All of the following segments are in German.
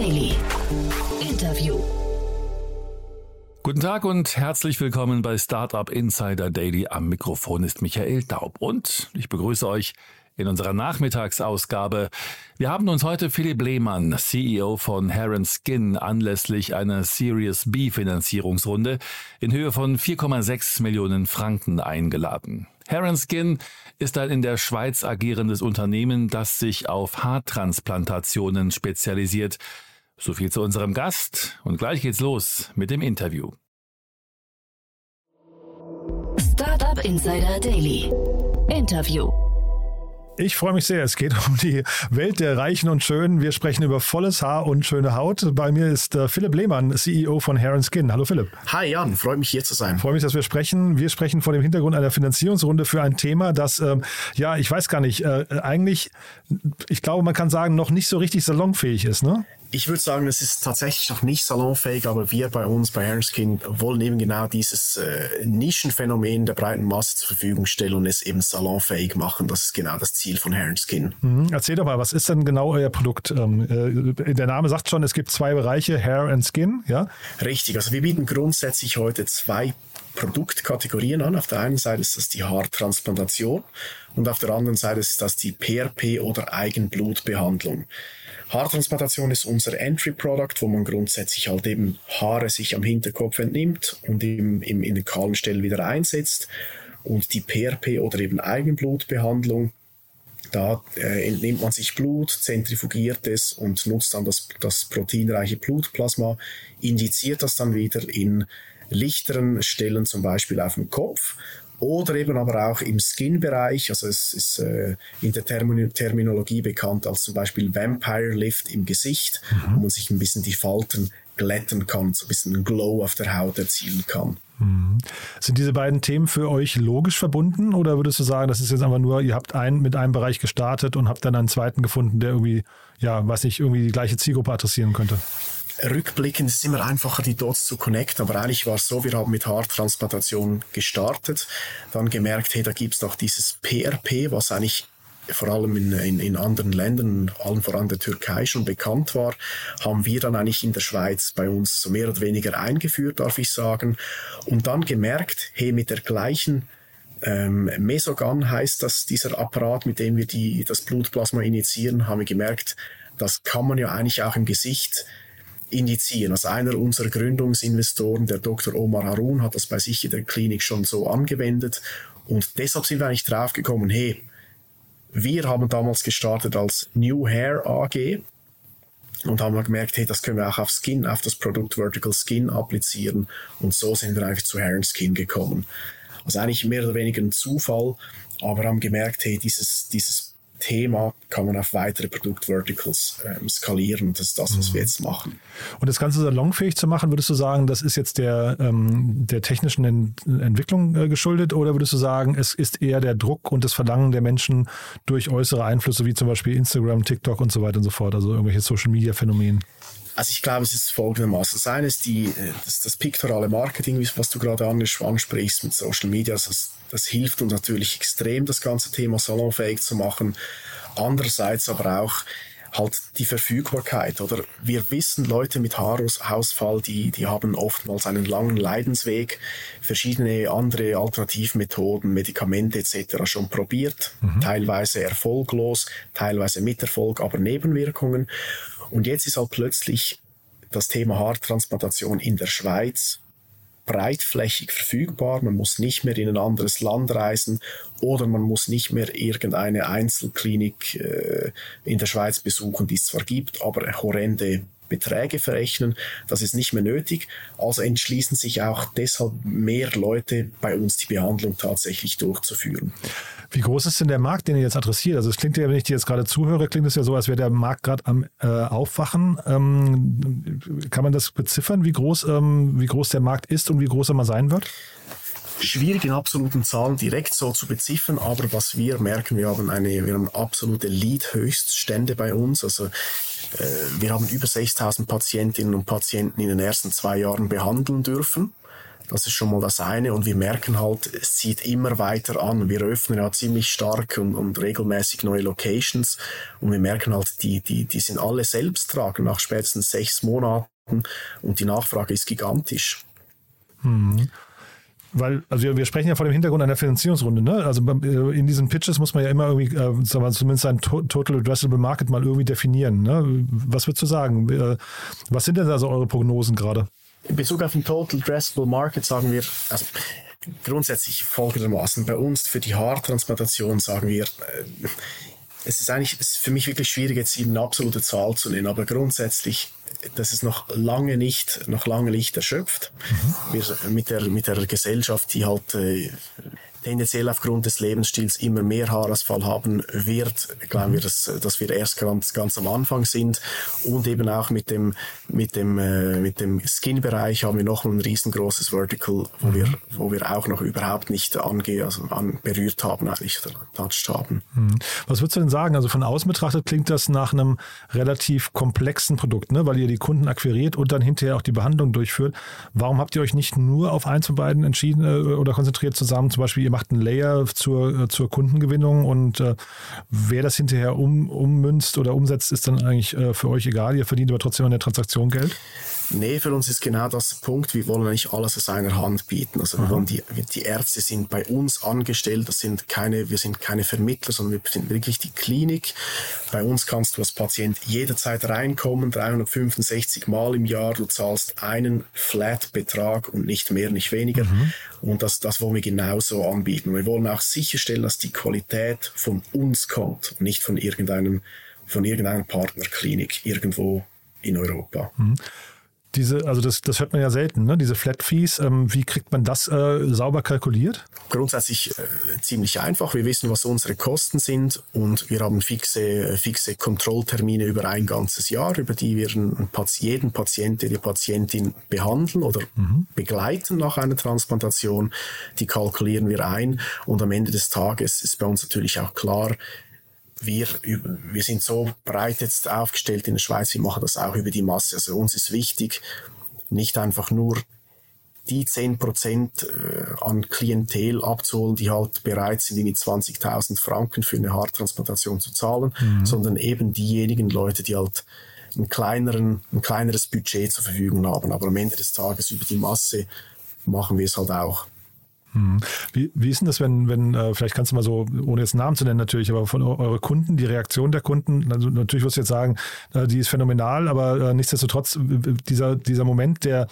Daily. Interview. Guten Tag und herzlich willkommen bei Startup Insider Daily. Am Mikrofon ist Michael Daub und ich begrüße euch in unserer Nachmittagsausgabe. Wir haben uns heute Philipp Lehmann, CEO von Heron Skin, anlässlich einer Series B Finanzierungsrunde in Höhe von 4,6 Millionen Franken eingeladen. Heron Skin ist ein in der Schweiz agierendes Unternehmen, das sich auf Haartransplantationen spezialisiert. So viel zu unserem Gast und gleich geht's los mit dem Interview. Startup Insider Daily. Interview. Ich freue mich sehr. Es geht um die Welt der Reichen und Schönen. Wir sprechen über volles Haar und schöne Haut. Bei mir ist äh, Philipp Lehmann, CEO von Hair Skin. Hallo Philipp. Hi Jan, freue mich hier zu sein. Freue mich, dass wir sprechen. Wir sprechen vor dem Hintergrund einer Finanzierungsrunde für ein Thema, das, ähm, ja, ich weiß gar nicht, äh, eigentlich, ich glaube, man kann sagen, noch nicht so richtig salonfähig ist, ne? Ich würde sagen, es ist tatsächlich noch nicht salonfähig, aber wir bei uns bei Hernskin wollen eben genau dieses äh, Nischenphänomen der breiten Masse zur Verfügung stellen und es eben salonfähig machen. Das ist genau das Ziel von Hernskin. Mhm. Erzähl doch mal, was ist denn genau euer Produkt? Ähm, äh, der Name sagt schon, es gibt zwei Bereiche, Hair and Skin, ja? Richtig, also wir bieten grundsätzlich heute zwei Produktkategorien an. Auf der einen Seite ist das die Haartransplantation und auf der anderen Seite ist das die PRP oder Eigenblutbehandlung. Haartransplantation ist unser Entry-Product, wo man grundsätzlich halt eben Haare sich am Hinterkopf entnimmt und im, im, in den kahlen Stellen wieder einsetzt. Und die PRP oder eben Eigenblutbehandlung, da äh, entnimmt man sich Blut, zentrifugiert es und nutzt dann das, das proteinreiche Blutplasma, injiziert das dann wieder in lichteren Stellen, zum Beispiel auf dem Kopf oder eben aber auch im Skin-Bereich. Also es ist äh, in der Termin Terminologie bekannt als zum Beispiel Vampire Lift im Gesicht, mhm. wo man sich ein bisschen die Falten glätten kann, so ein bisschen Glow auf der Haut erzielen kann. Mhm. Sind diese beiden Themen für euch logisch verbunden oder würdest du sagen, das ist jetzt einfach nur, ihr habt einen mit einem Bereich gestartet und habt dann einen zweiten gefunden, der irgendwie, ja, was nicht, irgendwie die gleiche Zielgruppe adressieren könnte? Rückblickend ist es immer einfacher, die Dots zu connecten. Aber eigentlich war es so, wir haben mit Haartransplantation gestartet, dann gemerkt, hey, da gibt es doch dieses PRP, was eigentlich vor allem in, in, in anderen Ländern, allen voran der Türkei schon bekannt war, haben wir dann eigentlich in der Schweiz bei uns so mehr oder weniger eingeführt, darf ich sagen. Und dann gemerkt, hey, mit der gleichen ähm, Mesogan heißt das, dieser Apparat, mit dem wir die, das Blutplasma initiieren, haben wir gemerkt, das kann man ja eigentlich auch im Gesicht indizieren. Also einer unserer Gründungsinvestoren, der Dr. Omar Harun, hat das bei sich in der Klinik schon so angewendet. Und deshalb sind wir eigentlich draufgekommen, hey, wir haben damals gestartet als New Hair AG und haben gemerkt, hey, das können wir auch auf Skin, auf das Produkt Vertical Skin applizieren. Und so sind wir eigentlich zu Hair and Skin gekommen. Also eigentlich mehr oder weniger ein Zufall, aber haben gemerkt, hey, dieses, dieses Thema kann man auf weitere Produktverticals ähm, skalieren. Das ist das, was wir mhm. jetzt machen. Und das Ganze salonfähig zu machen, würdest du sagen, das ist jetzt der, ähm, der technischen Ent Entwicklung äh, geschuldet oder würdest du sagen, es ist eher der Druck und das Verlangen der Menschen durch äußere Einflüsse wie zum Beispiel Instagram, TikTok und so weiter und so fort, also irgendwelche Social-Media-Phänomene? Also ich glaube, es ist folgendermaßen. Das eine ist die, äh, das, das piktorale Marketing, was du gerade ansprichst mit Social Media. Das, das hilft uns natürlich extrem, das ganze Thema salonfähig zu machen. Andererseits aber auch halt die Verfügbarkeit oder wir wissen Leute mit Haarausfall, die, die haben oftmals einen langen Leidensweg, verschiedene andere Alternativmethoden, Medikamente etc. schon probiert, mhm. teilweise erfolglos, teilweise mit Erfolg, aber Nebenwirkungen und jetzt ist halt plötzlich das Thema Haartransplantation in der Schweiz breitflächig verfügbar. Man muss nicht mehr in ein anderes Land reisen oder man muss nicht mehr irgendeine Einzelklinik äh, in der Schweiz besuchen, die es zwar gibt, aber horrende Beträge verrechnen. Das ist nicht mehr nötig. Also entschließen sich auch deshalb mehr Leute bei uns die Behandlung tatsächlich durchzuführen. Wie groß ist denn der Markt, den ihr jetzt adressiert? Also es klingt ja, wenn ich dir jetzt gerade zuhöre, klingt es ja so, als wäre der Markt gerade am äh, Aufwachen. Ähm, kann man das beziffern, wie groß, ähm, wie groß der Markt ist und wie groß er mal sein wird? Schwierig in absoluten Zahlen direkt so zu beziffern, aber was wir merken, wir haben eine, wir haben absolute Lead-Höchststände bei uns. Also äh, wir haben über 6000 Patientinnen und Patienten in den ersten zwei Jahren behandeln dürfen. Das ist schon mal das eine. Und wir merken halt, es zieht immer weiter an. Wir öffnen ja ziemlich stark und, und regelmäßig neue Locations. Und wir merken halt, die, die, die sind alle selbsttragend nach spätestens sechs Monaten. Und die Nachfrage ist gigantisch. Hm. Weil, also wir, sprechen ja vor dem Hintergrund einer Finanzierungsrunde, ne? Also äh, in diesen Pitches muss man ja immer irgendwie, äh, zumindest ein Total Addressable Market mal irgendwie definieren. Ne? Was würdest du sagen? Äh, was sind denn also eure Prognosen gerade? In Bezug auf den Total Addressable Market sagen wir, also grundsätzlich folgendermaßen, bei uns für die Haartransplantation sagen wir, äh, es ist eigentlich es ist für mich wirklich schwierig, jetzt eine absolute Zahl zu nennen, aber grundsätzlich das ist noch lange nicht, noch lange nicht erschöpft. Mhm. Wir, mit, der, mit der Gesellschaft, die halt äh, tendenziell aufgrund des Lebensstils immer mehr Haarausfall haben wird, glauben wir, dass, dass wir erst ganz, ganz am Anfang sind. Und eben auch mit dem, mit dem, äh, mit dem Skin-Bereich haben wir noch ein riesengroßes Vertical, wo mhm. wir, wo wir auch noch überhaupt nicht ange, also an, berührt haben, eigentlich, touched haben. Mhm. Was würdest du denn sagen? Also von außen betrachtet klingt das nach einem relativ komplexen Produkt, ne? weil ihr die Kunden akquiriert und dann hinterher auch die Behandlung durchführt. Warum habt ihr euch nicht nur auf eins von beiden entschieden äh, oder konzentriert zusammen? Zum Beispiel ihr macht einen Layer zur, äh, zur Kundengewinnung und äh, wer das hinterher um, ummünzt oder umsetzt, ist dann eigentlich äh, für euch egal. Ihr verdient aber trotzdem an der Transaktion Geld. Nee, für uns ist genau das Punkt. Wir wollen eigentlich alles aus einer Hand bieten. Also wir wollen die, die Ärzte sind bei uns angestellt. Das sind keine, wir sind keine Vermittler, sondern wir sind wirklich die Klinik. Bei uns kannst du als Patient jederzeit reinkommen, 365 Mal im Jahr. Du zahlst einen Flat-Betrag und nicht mehr, nicht weniger. Mhm. Und das, das wollen wir genauso anbieten. Wir wollen auch sicherstellen, dass die Qualität von uns kommt und nicht von irgendeinem, von irgendeiner Partnerklinik irgendwo in Europa. Mhm. Diese, also das, das hört man ja selten, ne? diese Flat Fees. Ähm, wie kriegt man das äh, sauber kalkuliert? Grundsätzlich äh, ziemlich einfach. Wir wissen, was unsere Kosten sind und wir haben fixe, äh, fixe Kontrolltermine über ein ganzes Jahr, über die wir einen, jeden Patienten, die Patientin behandeln oder mhm. begleiten nach einer Transplantation. Die kalkulieren wir ein und am Ende des Tages ist bei uns natürlich auch klar, wir, wir sind so breit jetzt aufgestellt in der Schweiz, wir machen das auch über die Masse. Also uns ist wichtig, nicht einfach nur die 10% äh, an Klientel abzuholen, die halt bereit sind, die 20.000 Franken für eine Haartransplantation zu zahlen, mhm. sondern eben diejenigen Leute, die halt einen kleineren, ein kleineres Budget zur Verfügung haben. Aber am Ende des Tages über die Masse machen wir es halt auch. Hm. Wie, wie ist denn das, wenn, wenn, äh, vielleicht kannst du mal so, ohne jetzt Namen zu nennen natürlich, aber von eure Kunden, die Reaktion der Kunden, also natürlich wirst du jetzt sagen, äh, die ist phänomenal, aber äh, nichtsdestotrotz, dieser, dieser Moment der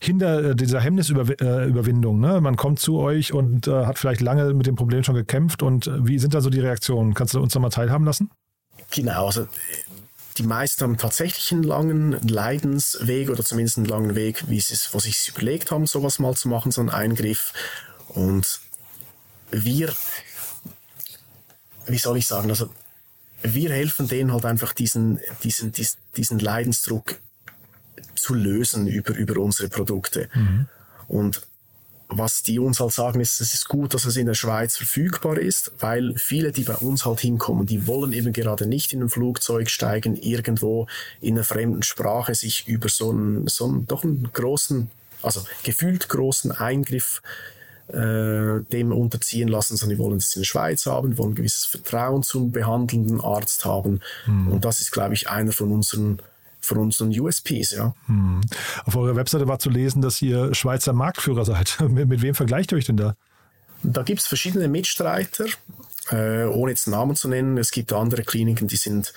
hinter dieser Hemmnisüberwindung, ne? man kommt zu euch und hat vielleicht lange mit dem Problem schon gekämpft und wie sind da so die Reaktionen? Kannst du uns da mal teilhaben lassen? Genau, also die meisten haben tatsächlich einen langen Leidensweg oder zumindest einen langen Weg, wie sie es, was sich überlegt haben, sowas mal zu machen, so einen Eingriff. Und wir, wie soll ich sagen, also wir helfen denen halt einfach diesen, diesen, diesen, diesen Leidensdruck zu lösen über, über unsere Produkte. Mhm. Und was die uns halt sagen, ist, es ist gut, dass es in der Schweiz verfügbar ist, weil viele, die bei uns halt hinkommen, die wollen eben gerade nicht in ein Flugzeug steigen, irgendwo in einer fremden Sprache sich über so einen, so einen doch einen großen, also gefühlt großen Eingriff äh, dem unterziehen lassen, sondern die wollen es in der Schweiz haben, wollen ein gewisses Vertrauen zum behandelnden Arzt haben. Mhm. Und das ist, glaube ich, einer von unseren von unseren USPs, ja. Hm. Auf eurer Webseite war zu lesen, dass ihr Schweizer Marktführer seid. mit, mit wem vergleicht ihr euch denn da? Da gibt es verschiedene Mitstreiter, äh, ohne jetzt Namen zu nennen. Es gibt andere Kliniken, die sind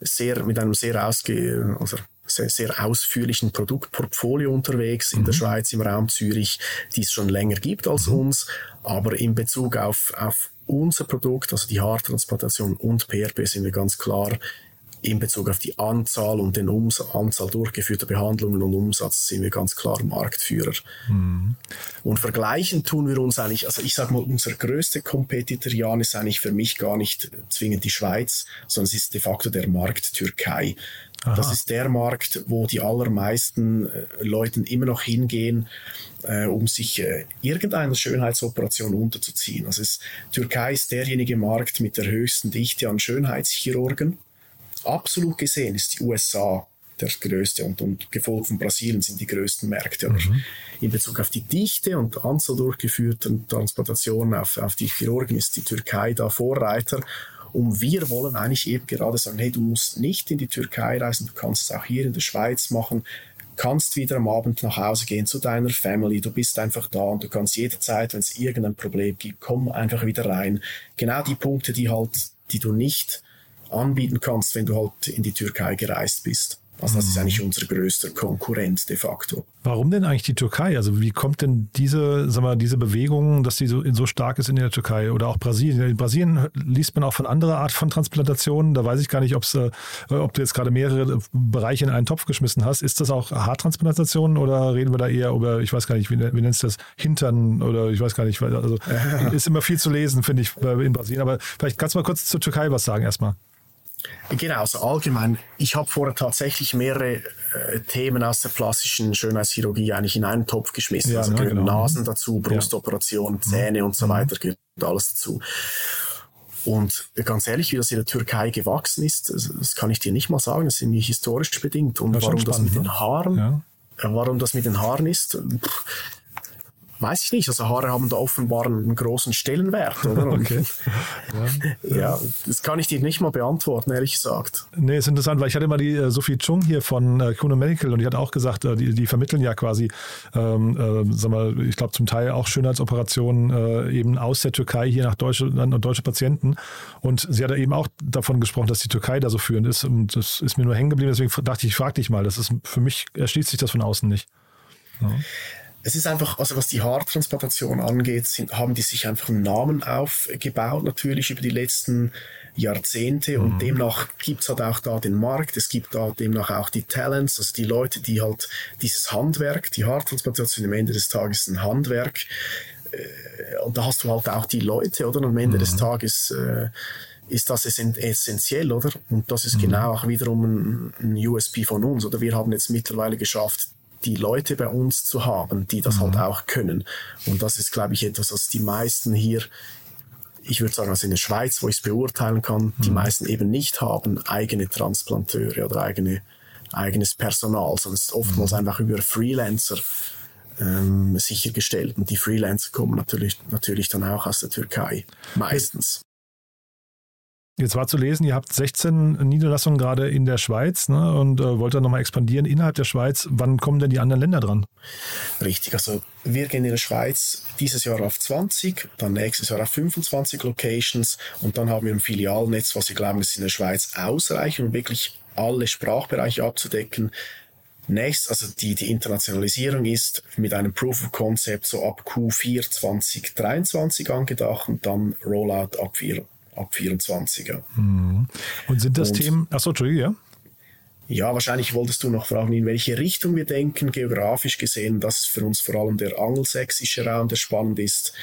sehr mit einem sehr ausge, also sehr, sehr ausführlichen Produktportfolio unterwegs in mhm. der Schweiz, im Raum Zürich, die es schon länger gibt als mhm. uns. Aber in Bezug auf, auf unser Produkt, also die Haartransplantation und PRP, sind wir ganz klar in Bezug auf die Anzahl und den Ums Anzahl durchgeführter Behandlungen und Umsatz sind wir ganz klar Marktführer. Mhm. Und vergleichen tun wir uns eigentlich, also ich sage mal, unser größter Competitor, Jan, ist eigentlich für mich gar nicht zwingend die Schweiz, sondern es ist de facto der Markt Türkei. Aha. Das ist der Markt, wo die allermeisten äh, Leute immer noch hingehen, äh, um sich äh, irgendeiner Schönheitsoperation unterzuziehen. Also es, Türkei ist derjenige Markt mit der höchsten Dichte an Schönheitschirurgen. Absolut gesehen ist die USA der größte und, und gefolgt von Brasilien sind die größten Märkte. Aber mhm. in Bezug auf die Dichte und Anzahl durchgeführten Transplantationen auf, auf die Chirurgen ist die Türkei da Vorreiter. Und wir wollen eigentlich eben gerade sagen, hey, du musst nicht in die Türkei reisen, du kannst es auch hier in der Schweiz machen kannst wieder am Abend nach Hause gehen zu deiner Family, du bist einfach da und du kannst jederzeit, wenn es irgendein Problem gibt, komm einfach wieder rein. Genau die Punkte, die halt, die du nicht anbieten kannst, wenn du halt in die Türkei gereist bist. Also das ist eigentlich unser größter Konkurrent de facto. Warum denn eigentlich die Türkei? Also wie kommt denn diese, sag mal, diese Bewegung, dass die so, so stark ist in der Türkei oder auch Brasilien? In Brasilien liest man auch von anderer Art von Transplantationen. Da weiß ich gar nicht, ob's, äh, ob du jetzt gerade mehrere Bereiche in einen Topf geschmissen hast. Ist das auch Haartransplantationen oder reden wir da eher über, ich weiß gar nicht, wie, wie nennst du das, Hintern oder ich weiß gar nicht, also ja. ist immer viel zu lesen, finde ich, in Brasilien. Aber vielleicht kannst du mal kurz zur Türkei was sagen erstmal. Genau, also allgemein. Ich habe vorher tatsächlich mehrere äh, Themen aus der plastischen Schönheitschirurgie eigentlich in einen Topf geschmissen. Ja, also ja, genau. Nasen dazu, Brustoperationen, ja. Zähne und so mhm. weiter, gehört alles dazu. Und ganz ehrlich, wie das in der Türkei gewachsen ist, das, das kann ich dir nicht mal sagen, das ist irgendwie historisch bedingt. Und warum spannend, das mit den ne? Haaren, ja. warum das mit den Haaren ist, pff, weiß ich nicht. Also Haare haben da offenbar einen großen Stellenwert, oder? okay. ja. ja, das kann ich dir nicht mal beantworten, ehrlich gesagt. Nee, ist interessant, weil ich hatte mal die äh, Sophie Chung hier von äh, Kuno Medical und die hat auch gesagt, äh, die, die vermitteln ja quasi, ähm, äh, sag mal, ich glaube zum Teil auch Schönheitsoperationen äh, eben aus der Türkei hier nach Deutschland und deutsche Patienten. Und sie hat eben auch davon gesprochen, dass die Türkei da so führend ist. Und das ist mir nur hängen geblieben, deswegen dachte ich, ich frage dich mal. Das ist für mich erschließt sich das von außen nicht. Ja es ist einfach, also was die Haartransplantation angeht, sind, haben die sich einfach einen Namen aufgebaut, natürlich über die letzten Jahrzehnte und mhm. demnach gibt's halt auch da den Markt, es gibt da demnach auch die Talents, also die Leute, die halt dieses Handwerk, die Haartransplantation am Ende des Tages ein Handwerk äh, und da hast du halt auch die Leute, oder? am Ende mhm. des Tages äh, ist das essentiell, oder? Und das ist mhm. genau auch wiederum ein, ein USP von uns, oder? Wir haben jetzt mittlerweile geschafft, die Leute bei uns zu haben, die das halt mhm. halt auch können. Und das ist, glaube ich, etwas, was die meisten hier ich würde sagen, also in der Schweiz, wo ich es beurteilen kann, mhm. die meisten eben nicht haben eigene Transplanteure oder eigene, eigenes Personal, sondern es ist oftmals mhm. einfach über Freelancer ähm, sichergestellt. Und die Freelancer kommen natürlich, natürlich dann auch aus der Türkei, meistens. Jetzt war zu lesen, ihr habt 16 Niederlassungen gerade in der Schweiz ne, und äh, wollt dann nochmal expandieren innerhalb der Schweiz. Wann kommen denn die anderen Länder dran? Richtig, also wir gehen in der Schweiz dieses Jahr auf 20, dann nächstes Jahr auf 25 Locations und dann haben wir ein Filialnetz, was wir glauben, ist in der Schweiz ausreichend, um wirklich alle Sprachbereiche abzudecken. Nächst, also die, die Internationalisierung ist mit einem Proof of Concept so ab Q4 2023 angedacht und dann Rollout ab 4 ab 24er. Mhm. Und sind das Und, Themen, achso, Entschuldigung, ja? Ja, wahrscheinlich wolltest du noch fragen, in welche Richtung wir denken, geografisch gesehen. Das ist für uns vor allem der angelsächsische Raum, der spannend ist.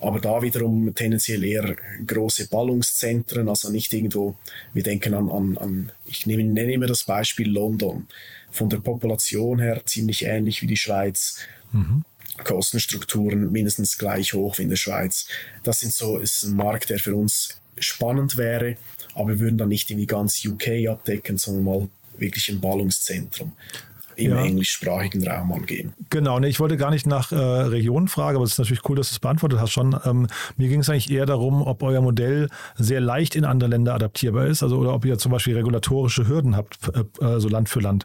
Aber da wiederum tendenziell eher große Ballungszentren, also nicht irgendwo, wir denken an, an, an ich nehme, nenne immer das Beispiel London. Von der Population her ziemlich ähnlich wie die Schweiz. Mhm. Kostenstrukturen mindestens gleich hoch wie in der Schweiz. Das sind so, ist ein Markt, der für uns spannend wäre, aber wir würden dann nicht irgendwie ganz UK abdecken, sondern mal wirklich ein Ballungszentrum im ja. englischsprachigen Raum angehen. Genau, ne, ich wollte gar nicht nach äh, Regionen fragen, aber es ist natürlich cool, dass du es beantwortet hast schon. Ähm, mir ging es eigentlich eher darum, ob euer Modell sehr leicht in andere Länder adaptierbar ist, also oder ob ihr zum Beispiel regulatorische Hürden habt, äh, äh so Land für Land.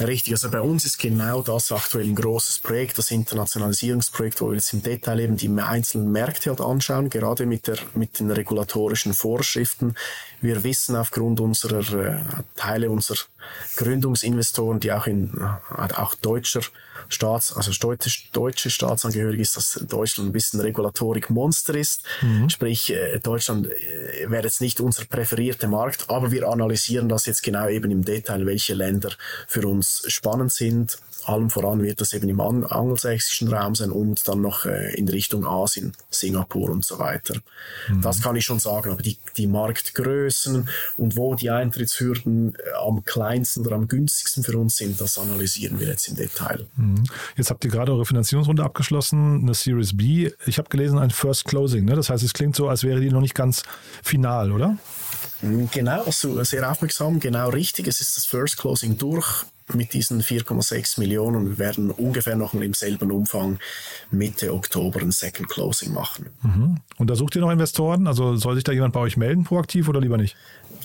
Richtig, also bei uns ist genau das aktuell ein großes Projekt, das Internationalisierungsprojekt, wo wir jetzt im Detail eben die einzelnen Märkte halt anschauen, gerade mit, der, mit den regulatorischen Vorschriften. Wir wissen aufgrund unserer äh, Teile unserer Gründungsinvestoren, die auch in äh, auch deutscher Staats, also deutsche, deutsche Staatsangehörige ist, dass Deutschland ein bisschen Regulatorik-Monster ist. Mhm. Sprich, äh, Deutschland äh, wäre jetzt nicht unser präferierter Markt, aber wir analysieren das jetzt genau eben im Detail, welche Länder für uns spannend sind, allem voran wird das eben im angelsächsischen Raum sein und dann noch äh, in Richtung Asien, Singapur und so weiter. Mhm. Das kann ich schon sagen, aber die, die Marktgrößen und wo die Eintrittshürden äh, am kleinsten oder am günstigsten für uns sind, das analysieren wir jetzt im Detail. Mhm. Jetzt habt ihr gerade eure Finanzierungsrunde abgeschlossen, eine Series B. Ich habe gelesen, ein First Closing. Ne? Das heißt, es klingt so, als wäre die noch nicht ganz final, oder? Genau, also sehr aufmerksam, genau richtig. Es ist das First Closing durch mit diesen 4,6 Millionen und wir werden ungefähr noch im selben Umfang Mitte Oktober ein Second Closing machen. Mhm. Und da sucht ihr noch Investoren? Also soll sich da jemand bei euch melden, proaktiv oder lieber nicht?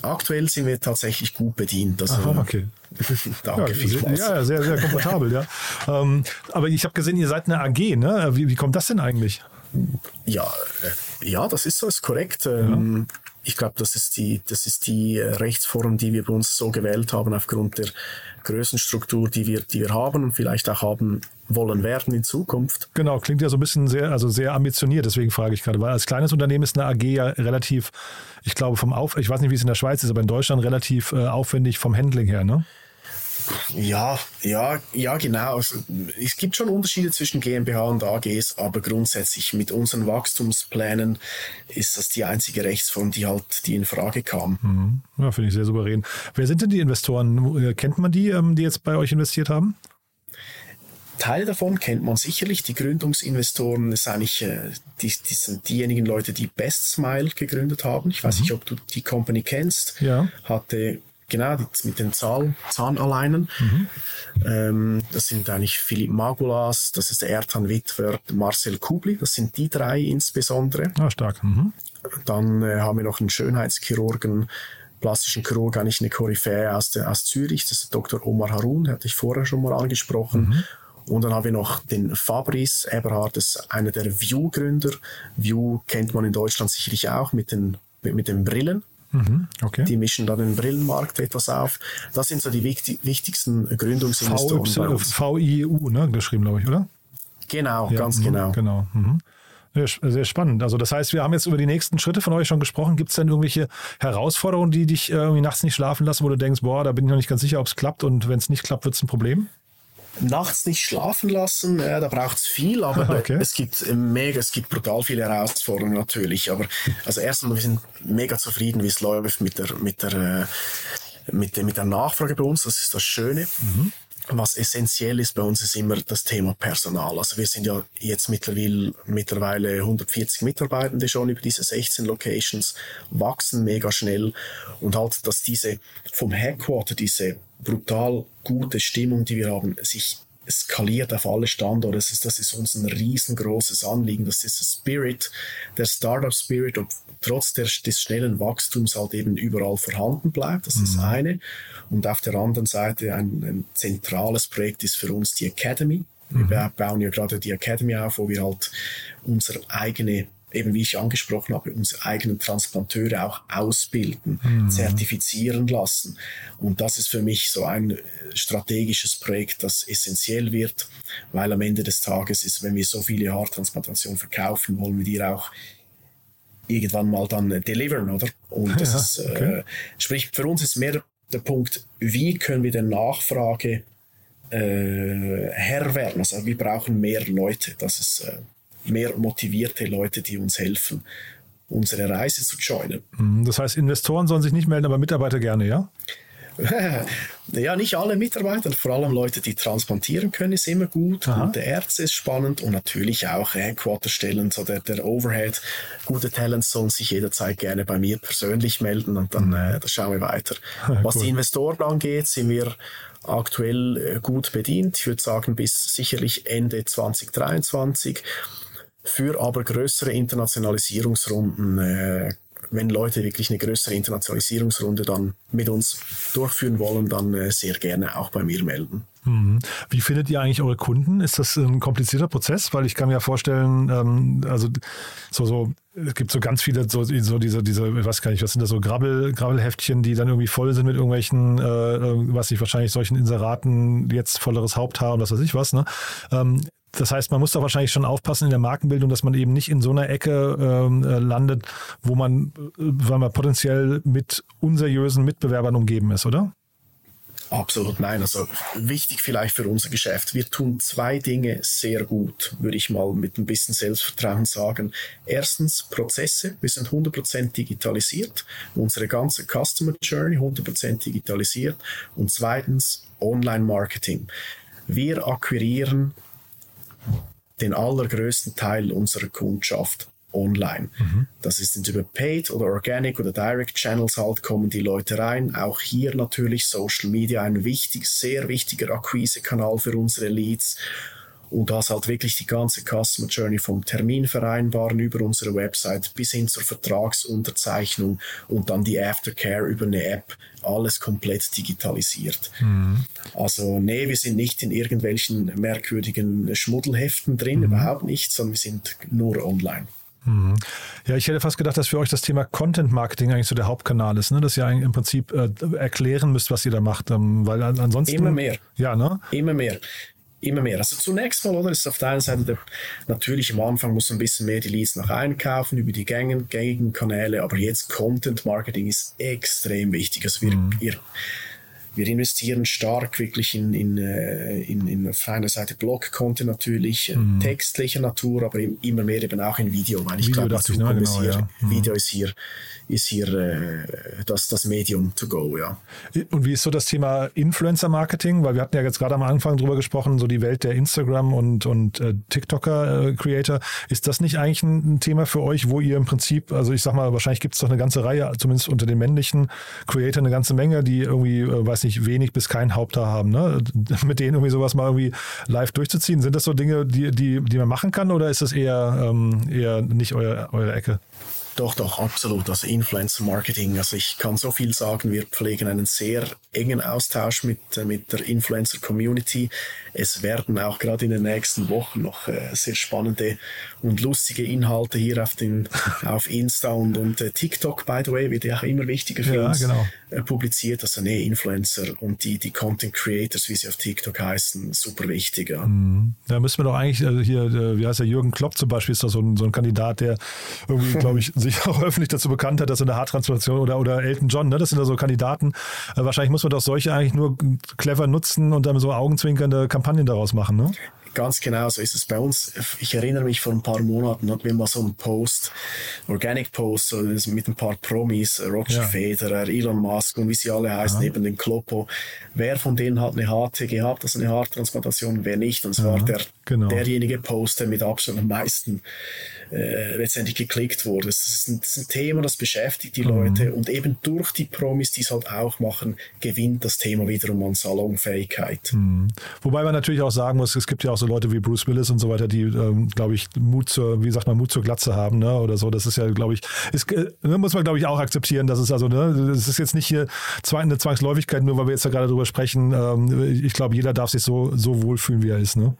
Aktuell sind wir tatsächlich gut bedient. Also, Aha, okay. Danke ja, vielmals. Ja, sehr, sehr komfortabel, ja. Ähm, aber ich habe gesehen, ihr seid eine AG, ne? Wie, wie kommt das denn eigentlich? Ja, äh, ja, das ist so, ist korrekt. Ähm, ja. Ich glaube, das ist die, das ist die äh, Rechtsform, die wir bei uns so gewählt haben aufgrund der Größenstruktur, die wir, die wir haben und vielleicht auch haben wollen werden in Zukunft. Genau, klingt ja so ein bisschen sehr, also sehr ambitioniert, deswegen frage ich gerade, weil als kleines Unternehmen ist eine AG ja relativ, ich glaube vom Auf, ich weiß nicht, wie es in der Schweiz ist, aber in Deutschland relativ äh, aufwendig vom Handling her, ne? Ja, ja, ja, genau. Also, es gibt schon Unterschiede zwischen GmbH und AGs, aber grundsätzlich mit unseren Wachstumsplänen ist das die einzige Rechtsform, die halt, die in Frage kam. Mhm. Ja, finde ich sehr souverän. Wer sind denn die Investoren? Kennt man die, ähm, die jetzt bei euch investiert haben? Teil davon kennt man sicherlich. Die Gründungsinvestoren ist eigentlich, äh, die, die sind diejenigen Leute, die Best Smile gegründet haben. Ich weiß mhm. nicht, ob du die Company kennst. Ja. Hatte genau, mit den Zahl, Zahnaleinen. Mhm. Ähm, das sind eigentlich Philipp Magulas, das ist der Ertan Wittwer, Marcel Kubli, das sind die drei insbesondere. Ah, stark. Mhm. Dann äh, haben wir noch einen Schönheitschirurgen, plastischen Chirurg, eigentlich eine Koryphäe aus, der, aus Zürich, das ist Dr. Omar Harun, hatte ich vorher schon mal angesprochen. Mhm. Und dann haben wir noch den Fabrice Eberhard, das ist einer der View-Gründer. View kennt man in Deutschland sicherlich auch mit den, mit den Brillen. Mhm, okay. Die mischen da den Brillenmarkt etwas auf. Das sind so die wichtig, wichtigsten Gründungsinvestoren. VIU, ne, geschrieben, glaube ich, oder? Genau, ja, ganz mh, genau. Genau. Mhm. Sehr spannend. Also das heißt, wir haben jetzt über die nächsten Schritte von euch schon gesprochen. Gibt es denn irgendwelche Herausforderungen, die dich irgendwie nachts nicht schlafen lassen, wo du denkst, boah, da bin ich noch nicht ganz sicher, ob es klappt und wenn es nicht klappt, wird es ein Problem? Nachts nicht schlafen lassen, äh, da braucht es viel, aber okay. es gibt mega, es gibt brutal viele Herausforderungen natürlich. Aber also erstmal, wir sind mega zufrieden, wie es läuft mit der, mit der, äh, mit der, mit der Nachfrage bei uns. Das ist das Schöne. Mhm. Was essentiell ist bei uns, ist immer das Thema Personal. Also wir sind ja jetzt mittlerweile, mittlerweile 140 Mitarbeitende schon über diese 16 Locations, wachsen mega schnell und halt, dass diese vom Headquarter, diese brutal gute Stimmung, die wir haben, sich skaliert auf alle Standorte. Das ist, das ist uns ein riesengroßes Anliegen. Das ist der Spirit, der Startup-Spirit, ob trotz der, des schnellen Wachstums halt eben überall vorhanden bleibt. Das mhm. ist eine. Und auf der anderen Seite ein, ein zentrales Projekt ist für uns die Academy. Mhm. Wir bauen ja gerade die Academy auf, wo wir halt unsere eigene eben wie ich angesprochen habe, unsere eigenen Transplanteure auch ausbilden, mhm. zertifizieren lassen. Und das ist für mich so ein äh, strategisches Projekt, das essentiell wird, weil am Ende des Tages ist, wenn wir so viele Haartransplantationen verkaufen, wollen wir die auch irgendwann mal dann äh, deliveren, oder? Und das ja, ist, okay. äh, sprich, für uns ist mehr der Punkt, wie können wir der Nachfrage äh, Herr werden? Also wir brauchen mehr Leute. Das ist äh, mehr motivierte Leute, die uns helfen, unsere Reise zu joinen. Mhm, das heißt, Investoren sollen sich nicht melden, aber Mitarbeiter gerne, ja? ja, nicht alle Mitarbeiter, vor allem Leute, die transplantieren können, ist immer gut. Aha. Gute Ärzte ist spannend und natürlich auch Headquarterstellen, so der, der Overhead. Gute Talents sollen sich jederzeit gerne bei mir persönlich melden und dann, mhm. äh, dann schauen wir weiter. Was cool. die Investoren angeht, sind wir aktuell äh, gut bedient. Ich würde sagen, bis sicherlich Ende 2023 für aber größere Internationalisierungsrunden, äh, wenn Leute wirklich eine größere Internationalisierungsrunde dann mit uns durchführen wollen, dann äh, sehr gerne auch bei mir melden. Mhm. Wie findet ihr eigentlich eure Kunden? Ist das ein komplizierter Prozess? Weil ich kann mir vorstellen, ähm, also so, so, es gibt so ganz viele, so, so diese, diese, ich weiß gar nicht, was sind das so Grabbel, Grabbelheftchen, die dann irgendwie voll sind mit irgendwelchen, äh, äh was ich wahrscheinlich solchen Inseraten, jetzt volleres Haupthaar und was weiß ich was, ne? Ähm, das heißt, man muss da wahrscheinlich schon aufpassen in der Markenbildung, dass man eben nicht in so einer Ecke ähm, äh, landet, wo man, äh, weil man potenziell mit unseriösen Mitbewerbern umgeben ist, oder? Absolut nein. Also wichtig vielleicht für unser Geschäft. Wir tun zwei Dinge sehr gut, würde ich mal mit ein bisschen Selbstvertrauen sagen. Erstens Prozesse. Wir sind 100% digitalisiert. Unsere ganze Customer Journey 100% digitalisiert. Und zweitens Online-Marketing. Wir akquirieren den allergrößten Teil unserer Kundschaft online. Mhm. Das ist über Paid oder Organic oder Direct Channels halt kommen die Leute rein. Auch hier natürlich Social Media ein wichtig, sehr wichtiger Akquisekanal für unsere Leads. Und das halt wirklich die ganze Customer Journey vom Termin vereinbaren über unsere Website bis hin zur Vertragsunterzeichnung und dann die Aftercare über eine App. Alles komplett digitalisiert. Mhm. Also, nee, wir sind nicht in irgendwelchen merkwürdigen Schmuddelheften drin, mhm. überhaupt nicht, sondern wir sind nur online. Mhm. Ja, ich hätte fast gedacht, dass für euch das Thema Content Marketing eigentlich so der Hauptkanal ist, ne? dass ihr im Prinzip äh, erklären müsst, was ihr da macht, ähm, weil ansonsten. Immer mehr. Ja, ne? Immer mehr immer mehr. Also zunächst mal, oder, ist auf der einen Seite der, natürlich am Anfang muss ein bisschen mehr die Leads noch einkaufen über die gängigen Kanäle, aber jetzt Content Marketing ist extrem wichtig. Also wir, mhm. ihr, wir investieren stark wirklich in, in, äh, in, in auf einer Seite Blog-Content natürlich, äh, mhm. textlicher Natur, aber immer mehr eben auch in Video, weil ich glaube, Zukunft genau, hier, ja. mhm. Video ist hier, ist hier äh, das, das Medium to go, ja. Und wie ist so das Thema Influencer-Marketing? Weil wir hatten ja jetzt gerade am Anfang drüber gesprochen, so die Welt der Instagram- und, und äh, TikToker-Creator. ist das nicht eigentlich ein, ein, Thema für euch, wo ihr im Prinzip, also ich sag mal, wahrscheinlich gibt es doch eine ganze Reihe, zumindest unter den männlichen Creator, eine ganze Menge, die irgendwie, äh, weiß nicht, wenig bis kein Haupthaar haben, ne? Mit denen irgendwie sowas mal irgendwie live durchzuziehen. Sind das so Dinge, die, die, die man machen kann oder ist das eher, ähm, eher nicht euer, eure Ecke? Doch, doch, absolut. Also Influencer Marketing. Also ich kann so viel sagen. Wir pflegen einen sehr engen Austausch mit, äh, mit der Influencer Community. Es werden auch gerade in den nächsten Wochen noch äh, sehr spannende und lustige Inhalte hier auf, den, auf Insta und, und äh, TikTok, by the way, wird ja auch immer wichtiger für ja, uns genau. Äh, publiziert. Also nee, Influencer und die, die Content Creators, wie sie auf TikTok heißen, super wichtig. Ja. Mhm. Da müssen wir doch eigentlich, also hier, äh, wie heißt der, Jürgen Klopp zum Beispiel, ist da so ein, so ein Kandidat, der irgendwie, glaube ich, sich auch öffentlich dazu bekannt hat, dass er eine Haartransplantation oder, oder Elton John, ne, das sind da so Kandidaten. Äh, wahrscheinlich muss man doch solche eigentlich nur clever nutzen und dann so augenzwinkernde Kampagnen Kampagnen daraus machen, ne? Ganz genau, so ist es bei uns. Ich erinnere mich, vor ein paar Monaten hatten wir mal so einen Post, Organic Post, so mit ein paar Promis, Roger ja. Federer, Elon Musk und wie sie alle heißen, Aha. eben den Kloppo. Wer von denen hat eine HT gehabt, also eine Haartransplantation, wer nicht? Und es war der, genau. derjenige Post, der mit Abstand am meisten äh, letztendlich geklickt wurde. Das ist, ein, das ist, ein, Thema, das beschäftigt die mhm. Leute und eben durch die Promis, die es halt auch machen, gewinnt das Thema wiederum an Salonfähigkeit. Mhm. Wobei man natürlich auch sagen muss, es gibt ja auch so Leute wie Bruce Willis und so weiter, die, ähm, glaube ich, Mut zur, wie sagt man, Mut zur Glatze haben, ne? Oder so. Das ist ja, glaube ich, ist, äh, muss man, glaube ich, auch akzeptieren, dass es also, ne, das ist jetzt nicht hier eine Zwangsläufigkeit, nur weil wir jetzt da gerade drüber sprechen. Ähm, ich glaube, jeder darf sich so, so wohlfühlen, wie er ist, ne?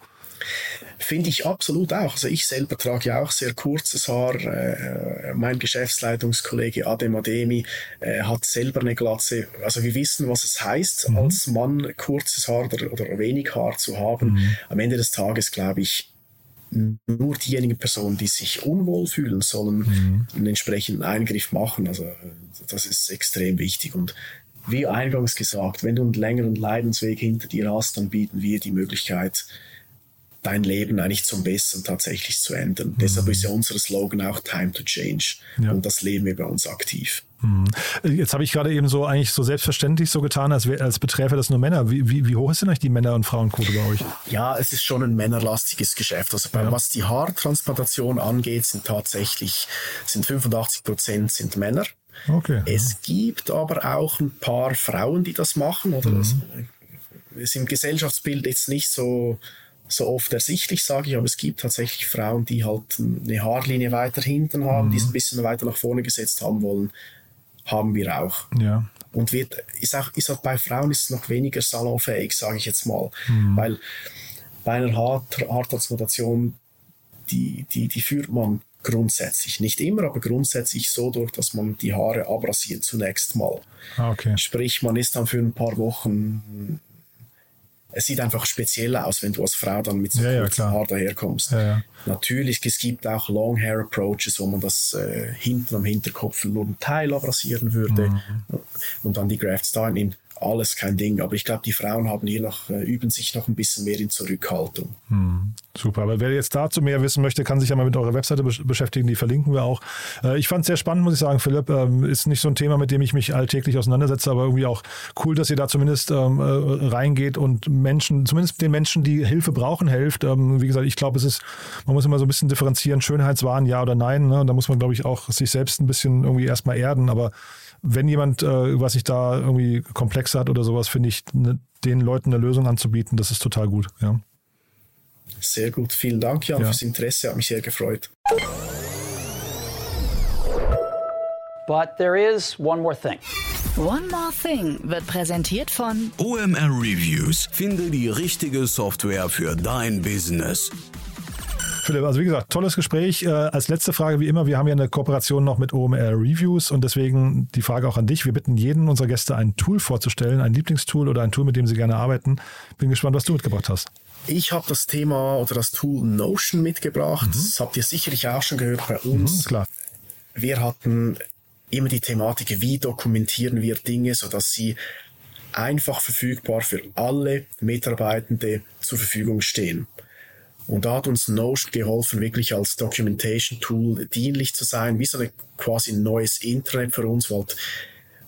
Finde ich absolut auch. Also ich selber trage ja auch sehr kurzes Haar. Äh, mein Geschäftsleitungskollege Adem Ademi äh, hat selber eine Glatze. Also wir wissen, was es heißt, mhm. als Mann kurzes Haar oder, oder wenig Haar zu haben. Mhm. Am Ende des Tages glaube ich, nur diejenigen Personen, die sich unwohl fühlen, sollen mhm. einen entsprechenden Eingriff machen. Also das ist extrem wichtig. Und wie eingangs gesagt, wenn du einen längeren Leidensweg hinter dir hast, dann bieten wir die Möglichkeit, dein Leben eigentlich zum Besseren tatsächlich zu ändern. Mhm. Deshalb ist ja unser Slogan auch Time to Change. Ja. Und das leben wir bei uns aktiv. Mhm. Jetzt habe ich gerade eben so eigentlich so selbstverständlich so getan, als, als beträfe das nur Männer. Wie, wie, wie hoch ist denn eigentlich die Männer- und Frauenquote bei euch? Ja, es ist schon ein männerlastiges Geschäft. Also bei, ja. was die Haartransplantation angeht, sind tatsächlich sind 85 Prozent sind Männer. Okay. Es gibt aber auch ein paar Frauen, die das machen. Oder mhm. das ist im Gesellschaftsbild jetzt nicht so so oft ersichtlich, sage ich, aber es gibt tatsächlich Frauen, die halt eine Haarlinie weiter hinten haben, mhm. die es ein bisschen weiter nach vorne gesetzt haben wollen, haben wir auch. Ja. Und wird, ist auch, ist auch bei Frauen ist es noch weniger salonfähig, sage ich jetzt mal, mhm. weil bei einer Haartransplantation, die, die, die führt man grundsätzlich, nicht immer, aber grundsätzlich so durch, dass man die Haare abrasiert zunächst mal. Ah, okay. Sprich, man ist dann für ein paar Wochen es sieht einfach speziell aus, wenn du als Frau dann mit so ja, kurzem ja, Haar daherkommst. Ja, Natürlich, es gibt auch Long Hair Approaches, wo man das äh, hinten am Hinterkopf nur einen Teil abrasieren würde mhm. und dann die Grafts da nimmt. Alles kein Ding, aber ich glaube, die Frauen haben hier noch, äh, üben sich noch ein bisschen mehr in Zurückhaltung. Mhm. Super, aber wer jetzt dazu mehr wissen möchte, kann sich ja mal mit eurer Webseite beschäftigen, die verlinken wir auch. Äh, ich fand es sehr spannend, muss ich sagen, Philipp. Ähm, ist nicht so ein Thema, mit dem ich mich alltäglich auseinandersetze, aber irgendwie auch cool, dass ihr da zumindest ähm, äh, reingeht und Menschen, zumindest den Menschen, die Hilfe brauchen, helft. Ähm, wie gesagt, ich glaube, es ist, man muss immer so ein bisschen differenzieren, Schönheitswahn, ja oder nein. Ne? Da muss man, glaube ich, auch sich selbst ein bisschen irgendwie erstmal erden, aber wenn jemand, äh, was sich da irgendwie komplex hat oder sowas, finde ich, ne, den Leuten eine Lösung anzubieten, das ist total gut. Ja. Sehr gut. Vielen Dank, Jan, ja. fürs Interesse. Hat mich sehr gefreut. But there is one more thing. One More Thing wird präsentiert von OMR Reviews. Finde die richtige Software für dein Business. Philipp, also wie gesagt, tolles Gespräch. Äh, als letzte Frage, wie immer, wir haben ja eine Kooperation noch mit OMR Reviews und deswegen die Frage auch an dich. Wir bitten jeden unserer Gäste ein Tool vorzustellen, ein Lieblingstool oder ein Tool, mit dem sie gerne arbeiten. Bin gespannt, was du mitgebracht hast. Ich habe das Thema oder das Tool Notion mitgebracht. Mhm. Das habt ihr sicherlich auch schon gehört bei uns. Mhm, klar. Wir hatten immer die Thematik, wie dokumentieren wir Dinge, sodass sie einfach verfügbar für alle Mitarbeitende zur Verfügung stehen. Und da hat uns Notion geholfen, wirklich als Documentation Tool dienlich zu sein, wie so ein quasi neues Internet für uns, weil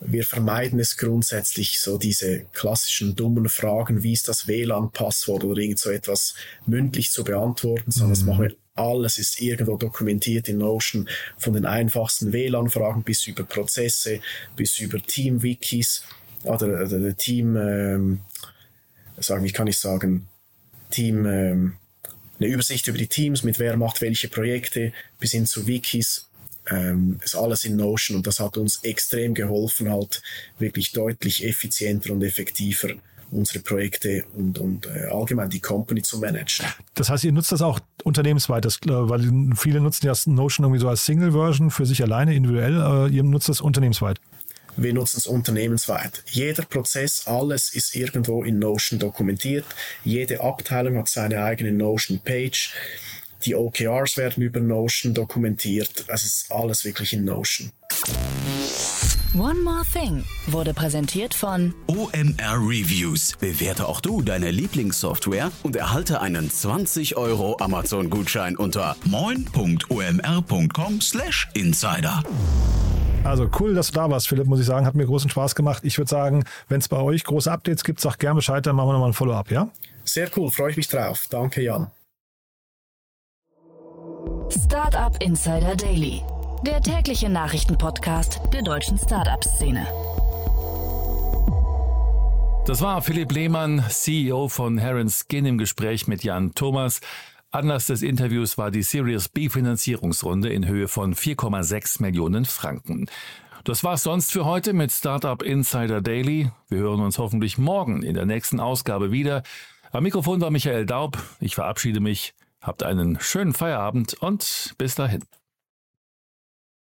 wir vermeiden es grundsätzlich, so diese klassischen dummen Fragen, wie ist das WLAN-Passwort oder irgend so etwas mündlich zu beantworten, sondern das mhm. machen wir alles ist irgendwo dokumentiert in Notion, von den einfachsten WLAN-Fragen bis über Prozesse, bis über Team-Wikis oder, oder Team, ähm, sagen, wie kann ich sagen, Team, ähm, eine Übersicht über die Teams, mit wer macht welche Projekte, bis hin zu Wikis ähm, ist alles in Notion und das hat uns extrem geholfen, halt wirklich deutlich effizienter und effektiver unsere Projekte und, und äh, allgemein die Company zu managen. Das heißt, ihr nutzt das auch unternehmensweit, das, äh, weil viele nutzen ja Notion irgendwie so als Single-Version für sich alleine, individuell, aber ihr nutzt das unternehmensweit. Wir nutzen es unternehmensweit. Jeder Prozess, alles ist irgendwo in Notion dokumentiert. Jede Abteilung hat seine eigene Notion-Page. Die OKRs werden über Notion dokumentiert. Es ist alles wirklich in Notion. One More Thing wurde präsentiert von OMR Reviews. Bewerte auch du deine Lieblingssoftware und erhalte einen 20 Euro Amazon-Gutschein unter moin.omr.com/insider. Also cool, dass du da warst, Philipp, muss ich sagen. Hat mir großen Spaß gemacht. Ich würde sagen, wenn es bei euch große Updates gibt, sag gerne Bescheid, dann machen wir nochmal ein Follow-up, ja? Sehr cool, freue ich mich drauf. Danke, Jan. Startup Insider Daily, der tägliche Nachrichtenpodcast der deutschen Startup-Szene. Das war Philipp Lehmann, CEO von Heron Skin im Gespräch mit Jan Thomas. Anlass des Interviews war die Series B Finanzierungsrunde in Höhe von 4,6 Millionen Franken. Das war's sonst für heute mit Startup Insider Daily. Wir hören uns hoffentlich morgen in der nächsten Ausgabe wieder. Am Mikrofon war Michael Daub. Ich verabschiede mich. Habt einen schönen Feierabend und bis dahin.